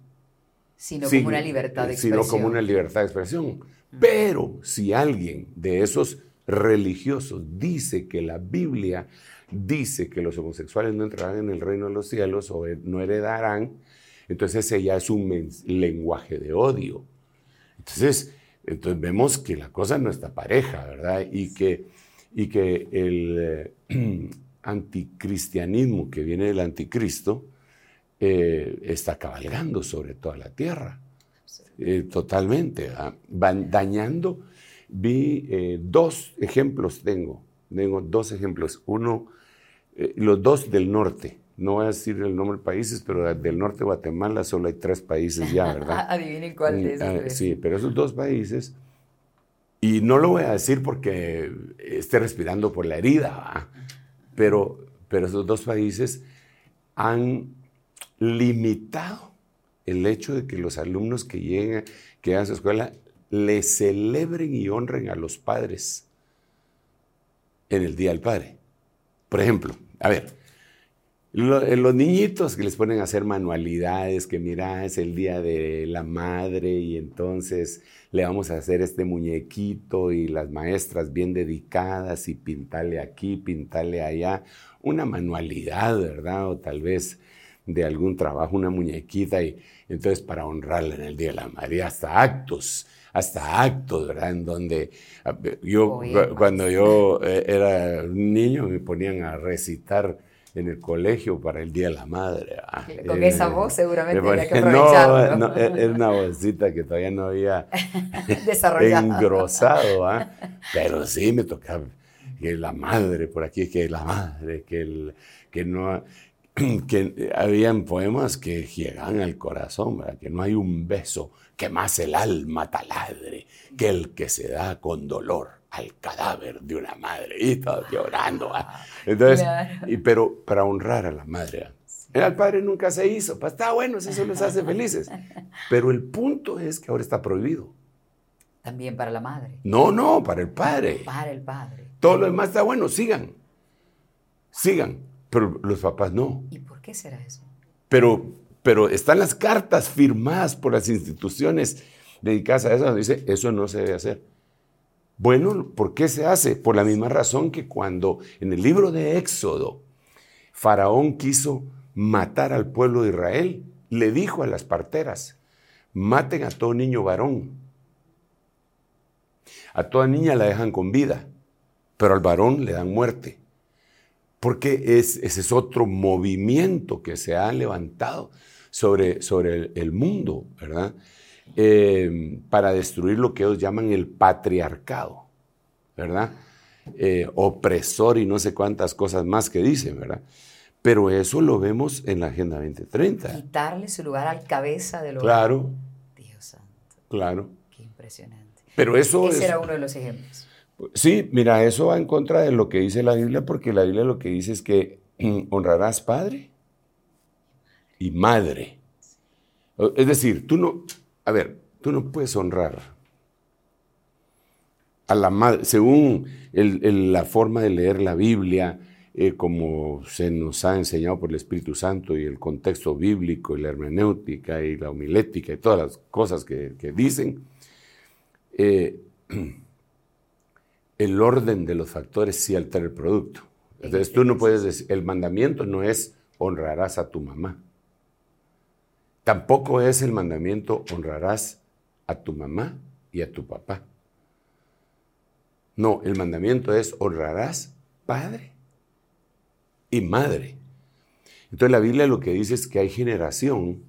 S1: Sino como una libertad de expresión.
S2: Sino como una libertad de expresión. Pero si alguien de esos religiosos dice que la Biblia dice que los homosexuales no entrarán en el reino de los cielos o no heredarán, entonces ese ya es un lenguaje de odio. Entonces, entonces vemos que la cosa no está pareja, ¿verdad? Y que, y que el eh, anticristianismo que viene del anticristo eh, está cabalgando sobre toda la tierra. Eh, totalmente, van dañando. Vi dos ejemplos, tengo, tengo dos ejemplos. Uno, los dos del norte, no voy a decir el nombre de países, pero del norte de Guatemala solo hay tres países ya, ¿verdad?
S1: Adivinen cuál de esos.
S2: Ah, sí, pero esos dos países, y no lo voy a decir porque esté respirando por la herida, pero, pero esos dos países han limitado el hecho de que los alumnos que lleguen, que a su escuela le celebren y honren a los padres en el Día del Padre. Por ejemplo, a ver, eh, los niñitos que les ponen a hacer manualidades, que mira, es el día de la madre y entonces le vamos a hacer este muñequito y las maestras bien dedicadas y pintarle aquí, pintarle allá, una manualidad, ¿verdad? O tal vez de algún trabajo, una muñequita y entonces para honrarla en el Día de la Madre, hasta actos, hasta actos, ¿verdad? En donde yo, cuando yo eh, era un niño, me ponían a recitar en el colegio para el Día de la Madre.
S1: Ah, Con esa voz seguramente había que aprovecharlo.
S2: No, no, era una vocita que todavía no había engrosado, ¿ah? pero sí me tocaba que la madre por aquí, que la madre, que, el, que no... que habían poemas que llegan al corazón, ¿verdad? que no hay un beso que más el alma taladre que el que se da con dolor al cadáver de una madre y todo llorando. Entonces, y, pero para honrar a la madre. El padre nunca se hizo, pues está bueno, eso los hace felices. Pero el punto es que ahora está prohibido.
S1: También para la madre.
S2: No, no, para el padre.
S1: Para el padre.
S2: Todo lo demás está bueno, sigan. Sigan. Pero los papás no.
S1: ¿Y por qué será eso?
S2: Pero, pero están las cartas firmadas por las instituciones dedicadas a eso, dice, eso no se debe hacer. Bueno, ¿por qué se hace? Por la misma razón que cuando en el libro de Éxodo Faraón quiso matar al pueblo de Israel, le dijo a las parteras, maten a todo niño varón. A toda niña la dejan con vida, pero al varón le dan muerte. Porque ese es otro movimiento que se ha levantado sobre, sobre el, el mundo, ¿verdad? Eh, para destruir lo que ellos llaman el patriarcado, ¿verdad? Eh, opresor y no sé cuántas cosas más que dicen, ¿verdad? Pero eso lo vemos en la Agenda 2030.
S1: Quitarle su lugar al cabeza de lo
S2: Claro.
S1: Dios santo.
S2: Claro.
S1: Qué impresionante.
S2: Pero eso
S1: Ese
S2: es,
S1: era uno de los ejemplos.
S2: Sí, mira, eso va en contra de lo que dice la Biblia, porque la Biblia lo que dice es que honrarás padre y madre. Es decir, tú no, a ver, tú no puedes honrar a la madre, según el- el- la forma de leer la Biblia, eh, como se nos ha enseñado por el Espíritu Santo y el contexto bíblico y la hermenéutica y la homilética y todas las cosas que, que dicen, eh, el orden de los factores sí altera el producto. Entonces tú no puedes decir, el mandamiento no es honrarás a tu mamá. Tampoco es el mandamiento honrarás a tu mamá y a tu papá. No, el mandamiento es honrarás padre y madre. Entonces la Biblia lo que dice es que hay generación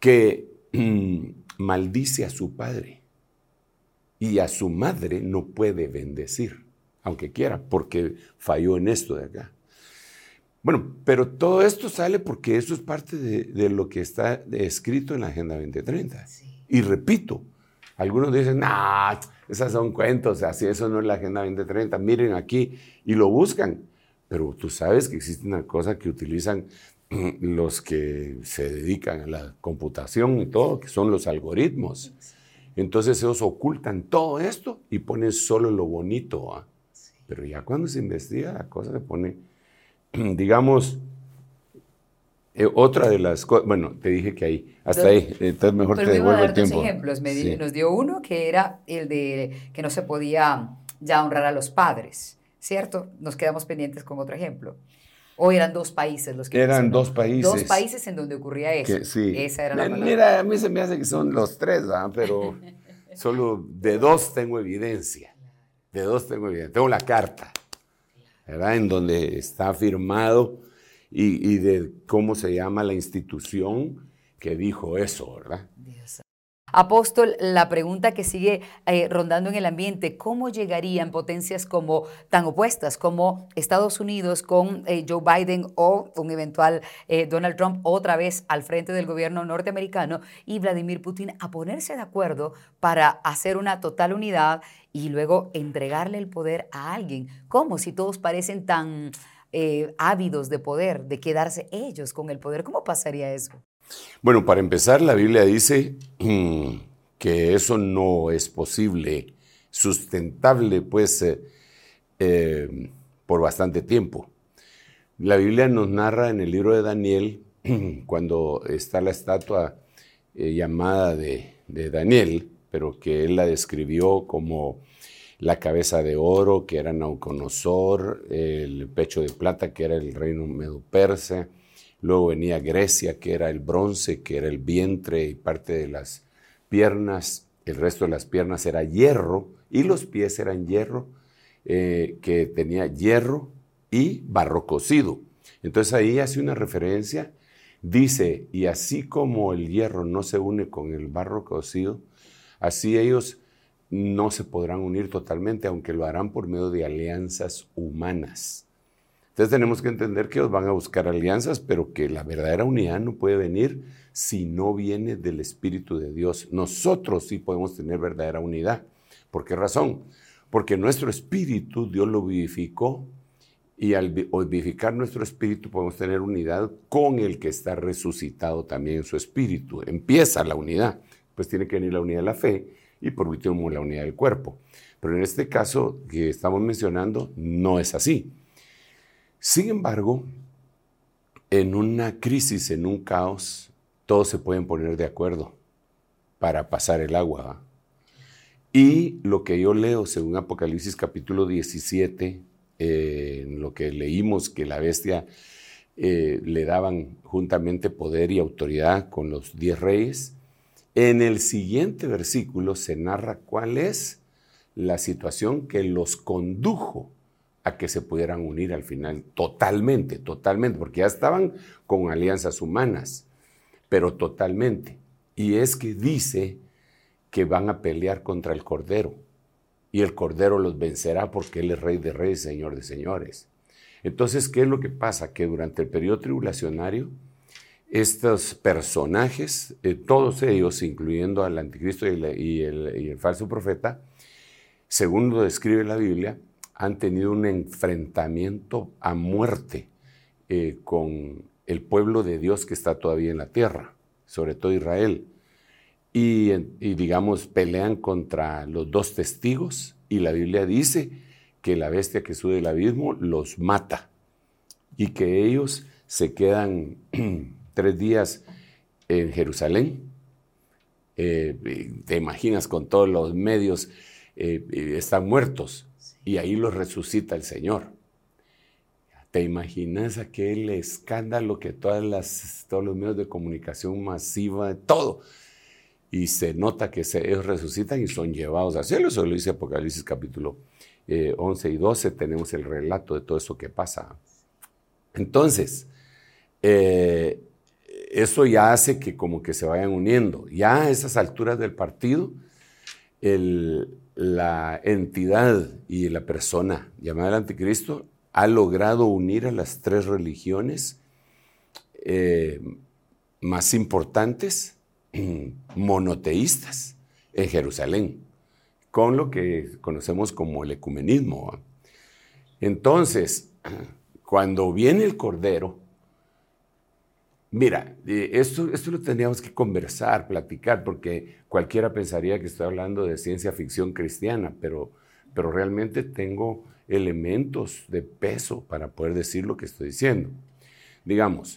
S2: que mm, maldice a su padre y a su madre no puede bendecir, aunque quiera, porque falló en esto de acá. Bueno, pero todo esto sale porque eso es parte de, de lo que está escrito en la Agenda 2030. Y repito, algunos dicen, nah, esas son cuentos, así eso no es la Agenda 2030, miren aquí, y lo buscan. Pero tú sabes que existe una cosa que utilizan los que se dedican a la computación y todo, que son los algoritmos. Entonces ellos ocultan todo esto y ponen solo lo bonito. ¿ah? Pero ya cuando se investiga la cosa se pone, digamos, eh, otra de las cosas, bueno, te dije que ahí, hasta
S1: Dos-
S2: ahí, entonces mejor
S1: Pero
S2: te devuelvo el
S1: dos
S2: tiempo.
S1: ejemplos. Me
S2: Sí.
S1: Nos dio uno que era el de que no se podía ya honrar a los padres, ¿cierto? Nos quedamos pendientes con otro ejemplo. O eran dos países los que
S2: Eran dos países.
S1: Dos países en donde ocurría eso.
S2: Que, sí.
S1: Esa era la.
S2: Mira, a mí se me hace que son los tres, ¿verdad? pero solo de dos tengo evidencia. De dos tengo evidencia. Tengo la carta, ¿verdad? En donde está firmado y, de cómo se llama la institución que dijo eso, ¿verdad?
S1: Apóstol, la pregunta que sigue eh, rondando en el ambiente, ¿cómo llegarían potencias como tan opuestas como Estados Unidos con eh, Joe Biden o un eventual eh, Donald Trump otra vez al frente del gobierno norteamericano y Vladimir Putin a ponerse de acuerdo para hacer una total unidad y luego entregarle el poder a alguien? ¿Cómo si todos parecen tan ávidos de poder, de quedarse ellos con el poder? ¿Cómo pasaría eso?
S2: Bueno, para empezar, la Biblia dice mm, que eso no es posible, sustentable, pues, eh, eh, por bastante tiempo. La Biblia nos narra en el libro de Daniel, cuando está la estatua eh, llamada de, Daniel, pero que él la describió como la cabeza de oro, que era Nauconosor, el pecho de plata, que era el reino medo-persa, Luego venía Grecia, que era el bronce, que era el vientre y parte de las piernas. El resto de las piernas era hierro y los pies eran hierro, eh, que tenía hierro y barro cocido. Entonces ahí hace una referencia, dice, y así como el hierro no se une con el barro cocido, así ellos no se podrán unir totalmente, aunque lo harán por medio de alianzas humanas. Entonces tenemos que entender que van a buscar alianzas, pero que la verdadera unidad no puede venir si no viene del Espíritu de Dios. Nosotros sí podemos tener verdadera unidad. ¿Por qué razón? Porque nuestro espíritu Dios lo vivificó y al vivificar nuestro espíritu podemos tener unidad con el que está resucitado también en su espíritu. Empieza la unidad, pues tiene que venir la unidad de la fe y por último la unidad del cuerpo. Pero en este caso que estamos mencionando no es así. Sin embargo, en una crisis, en un caos, todos se pueden poner de acuerdo para pasar el agua. Y lo que yo leo, según Apocalipsis capítulo 17, eh, en lo que leímos que la bestia eh, le daban juntamente poder y autoridad con los diez reyes, en el siguiente versículo se narra cuál es la situación que los condujo a que se pudieran unir al final, totalmente, totalmente, porque ya estaban con alianzas humanas, pero totalmente. Y es que dice que van a pelear contra el Cordero. Y el Cordero los vencerá porque Él es Rey de Reyes, Señor de Señores. Entonces, ¿qué es lo que pasa? Que durante el periodo tribulacionario, estos personajes, eh, todos ellos, incluyendo al anticristo y, el, falso profeta, según lo describe la Biblia, han tenido un enfrentamiento a muerte eh, con el pueblo de Dios que está todavía en la tierra, sobre todo Israel. Y, digamos, pelean contra los dos testigos y la Biblia dice que la bestia que sube del abismo los mata y que ellos se quedan tres días en Jerusalén. Eh, te imaginas con todos los medios, eh, están muertos y ahí los resucita el Señor. ¿Te imaginas aquel escándalo que todas las, todos los medios de comunicación masiva, todo? Y se nota que ellos resucitan y son llevados a cielo. Eso lo dice Apocalipsis capítulo 11 eh, y 12. Tenemos el relato de todo eso que pasa. Entonces, eh, eso ya hace que como que se vayan uniendo. Ya a esas alturas del partido, la entidad y la persona llamada el anticristo ha logrado unir a las tres religiones eh, más importantes, monoteístas, en Jerusalén, con lo que conocemos como el ecumenismo. Entonces, cuando viene el Cordero, Mira, esto, esto lo tendríamos que conversar, platicar, porque cualquiera pensaría que estoy hablando de ciencia ficción cristiana, pero, pero realmente tengo elementos de peso para poder decir lo que estoy diciendo. Digamos,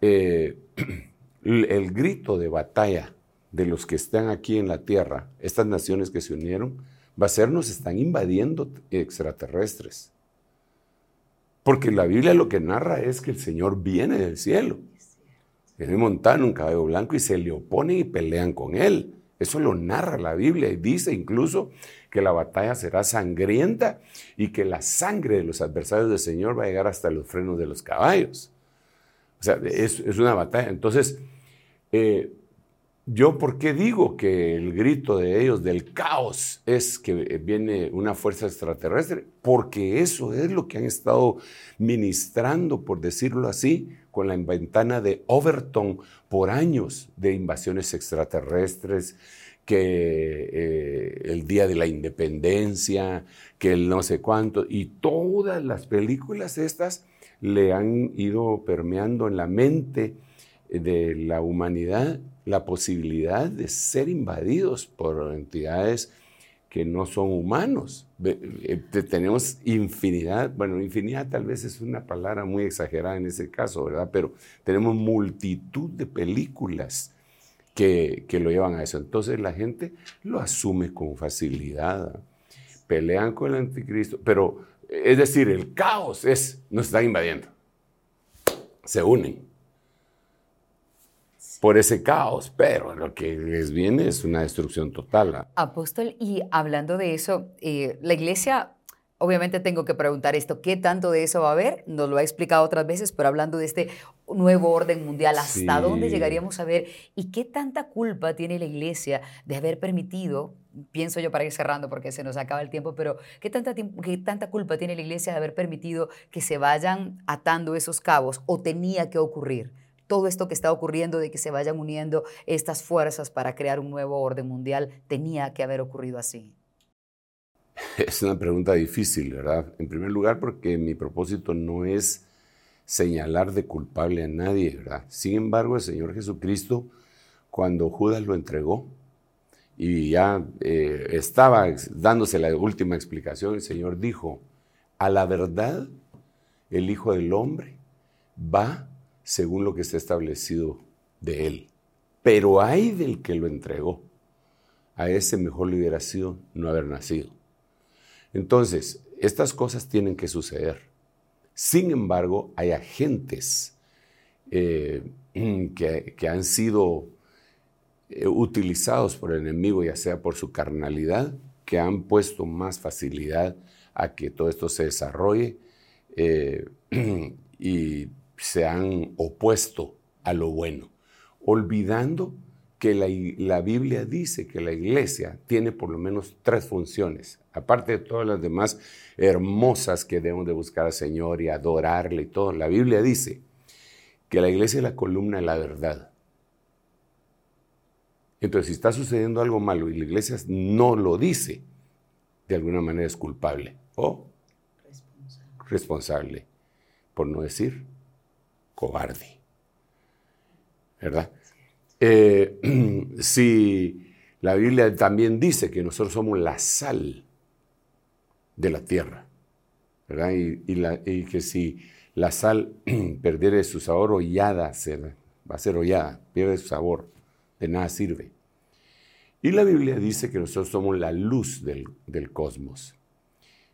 S2: eh, el grito de batalla de los que están aquí en la Tierra, estas naciones que se unieron, va a ser nos están invadiendo extraterrestres. Porque la Biblia lo que narra es que el Señor viene del cielo Viene montado en un caballo blanco y se le oponen y pelean con él. Eso lo narra la Biblia y dice incluso que la batalla será sangrienta y que la sangre de los adversarios del Señor va a llegar hasta los frenos de los caballos. O sea, es, una batalla. Entonces, eh, yo por qué digo que el grito de ellos del caos es que viene una fuerza extraterrestre? Porque eso es lo que han estado ministrando, por decirlo así, con la ventana de Overton por años de invasiones extraterrestres, que eh, el Día de la Independencia, que el no sé cuánto, y todas las películas estas le han ido permeando en la mente de la humanidad la posibilidad de ser invadidos por entidades que no son humanos. Eh, tenemos infinidad, bueno, infinidad tal vez es una palabra muy exagerada en ese caso, ¿verdad? Pero tenemos multitud de películas que, lo llevan a eso. Entonces la gente lo asume con facilidad, pelean con el anticristo, pero es decir, el caos es, nos está invadiendo. Se unen por ese caos, pero lo que les viene es una destrucción total.
S1: Apóstol, y hablando de eso, eh, la iglesia, obviamente tengo que preguntar esto, ¿qué tanto de eso va a haber? Nos lo ha explicado otras veces, pero hablando de este nuevo orden mundial, ¿hasta dónde llegaríamos a ver? ¿Y qué tanta culpa tiene la iglesia de haber permitido, pienso yo para ir cerrando porque se nos acaba el tiempo, pero ¿qué tanta, qué tanta culpa tiene la iglesia de haber permitido que se vayan atando esos cabos o tenía que ocurrir? Todo esto que está ocurriendo de que se vayan uniendo estas fuerzas para crear un nuevo orden mundial tenía que haber ocurrido así?
S2: Es una pregunta difícil, ¿verdad? En primer lugar, porque mi propósito no es señalar de culpable a nadie, ¿verdad? Sin embargo, el Señor Jesucristo, cuando Judas lo entregó y ya eh, estaba dándose la última explicación, el Señor dijo, a la verdad, el Hijo del Hombre va según lo que está establecido de él. Pero hay del que lo entregó. A ese mejor le sido no haber nacido. Entonces, estas cosas tienen que suceder. Sin embargo, hay agentes eh, que, han sido eh, utilizados por el enemigo, ya sea por su carnalidad, que han puesto más facilidad a que todo esto se desarrolle eh, y se han opuesto a lo bueno, olvidando que la, Biblia dice que la iglesia tiene por lo menos tres funciones, aparte de todas las demás hermosas que debemos de buscar al Señor y adorarle y todo. La Biblia dice que la iglesia es la columna de la verdad. Entonces, si está sucediendo algo malo y la iglesia no lo dice, de alguna manera es culpable o responsable, responsable por no decir cobarde. ¿Verdad? Eh, si la Biblia también dice que nosotros somos la sal de la tierra, ¿verdad? Y, que si la sal perdiere su sabor, hollada va a ser hollada, pierde su sabor, de nada sirve. Y la Biblia dice que nosotros somos la luz del, del cosmos.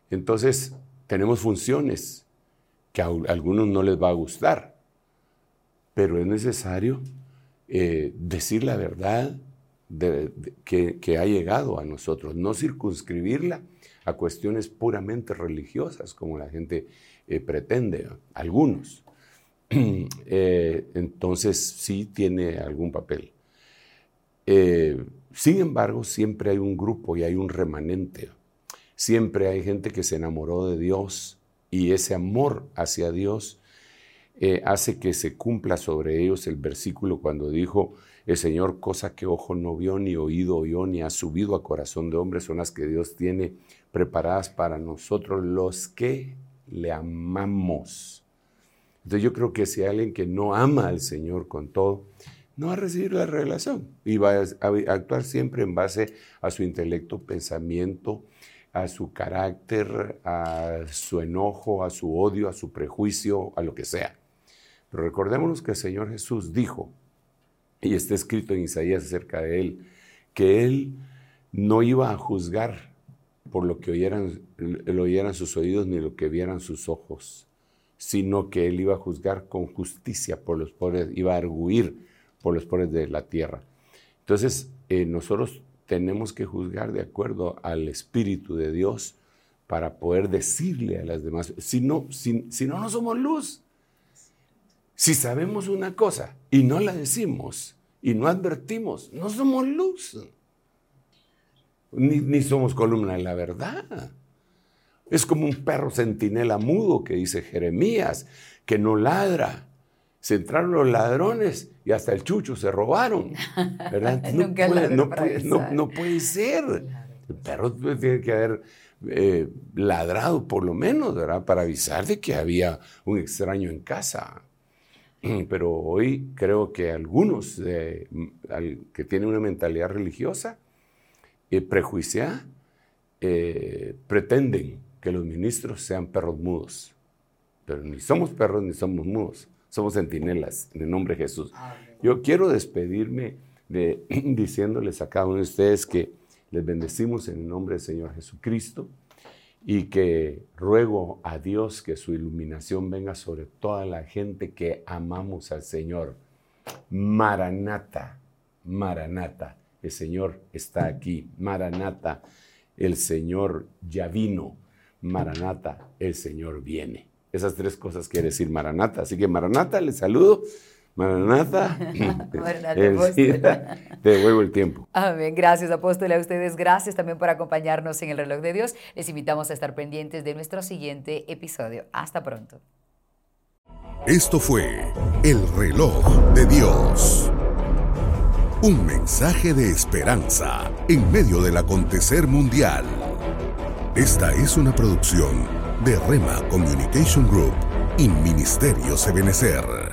S2: Entonces, tenemos funciones que a algunos no les va a gustar, pero es necesario eh, decir la verdad que, ha llegado a nosotros, no circunscribirla a cuestiones puramente religiosas como la gente eh, pretende, algunos. Eh, entonces sí tiene algún papel. sin embargo, siempre hay un grupo y hay un remanente. Siempre hay gente que se enamoró de Dios y ese amor hacia Dios eh, hace que se cumpla sobre ellos el versículo cuando dijo, el Señor, cosa que ojo no vio, ni oído oyó, ni ha subido a corazón de hombre, son las que Dios tiene preparadas para nosotros los que le amamos. Entonces yo creo que si hay alguien que no ama al Señor con todo, no va a recibir la revelación y va a actuar siempre en base a su intelecto, pensamiento, a su carácter, a su enojo, a su odio, a su prejuicio, a lo que sea. Pero recordémonos que el Señor Jesús dijo, y está escrito en Isaías acerca de él, que él no iba a juzgar por lo que oyeran, lo oyeran sus oídos ni lo que vieran sus ojos, sino que él iba a juzgar con justicia por los pobres, iba a arguir por los pobres de la tierra. Entonces, eh, nosotros tenemos que juzgar de acuerdo al Espíritu de Dios para poder decirle a las demás, si no, si no, no somos luz. Si sabemos una cosa y no la decimos y no advertimos, no somos luz. Ni, somos columna de la verdad. Es como un perro centinela mudo que dice Jeremías, que no ladra. Se entraron los ladrones y hasta el chucho se robaron. No, puede, ser. El perro tiene que haber eh, ladrado por lo menos, ¿verdad? Para avisar de que había un extraño en casa. pero hoy creo que algunos que tienen una mentalidad religiosa y prejuiciada eh, pretenden que los ministros sean perros mudos. Pero ni somos perros ni somos mudos, somos centinelas en el nombre de Jesús. Yo quiero despedirme de, diciéndoles a cada uno de ustedes que les bendecimos en el nombre del Señor Jesucristo y que ruego a Dios que su iluminación venga sobre toda la gente que amamos al Señor. Maranata, Maranata, el Señor está aquí. Maranata, el Señor ya vino. Maranata, el Señor viene. Esas tres cosas quiere decir Maranata. Así que Maranata, les saludo Maranata. te devuelvo el tiempo.
S1: Amén. Gracias, apóstol, a ustedes. Gracias también por acompañarnos en el reloj de Dios. Les invitamos a estar pendientes de nuestro siguiente episodio. Hasta pronto.
S6: Esto fue el reloj de Dios. Un mensaje de esperanza en medio del acontecer mundial. Esta es una producción de Rema Communication Group y Ministerio Sebenecer.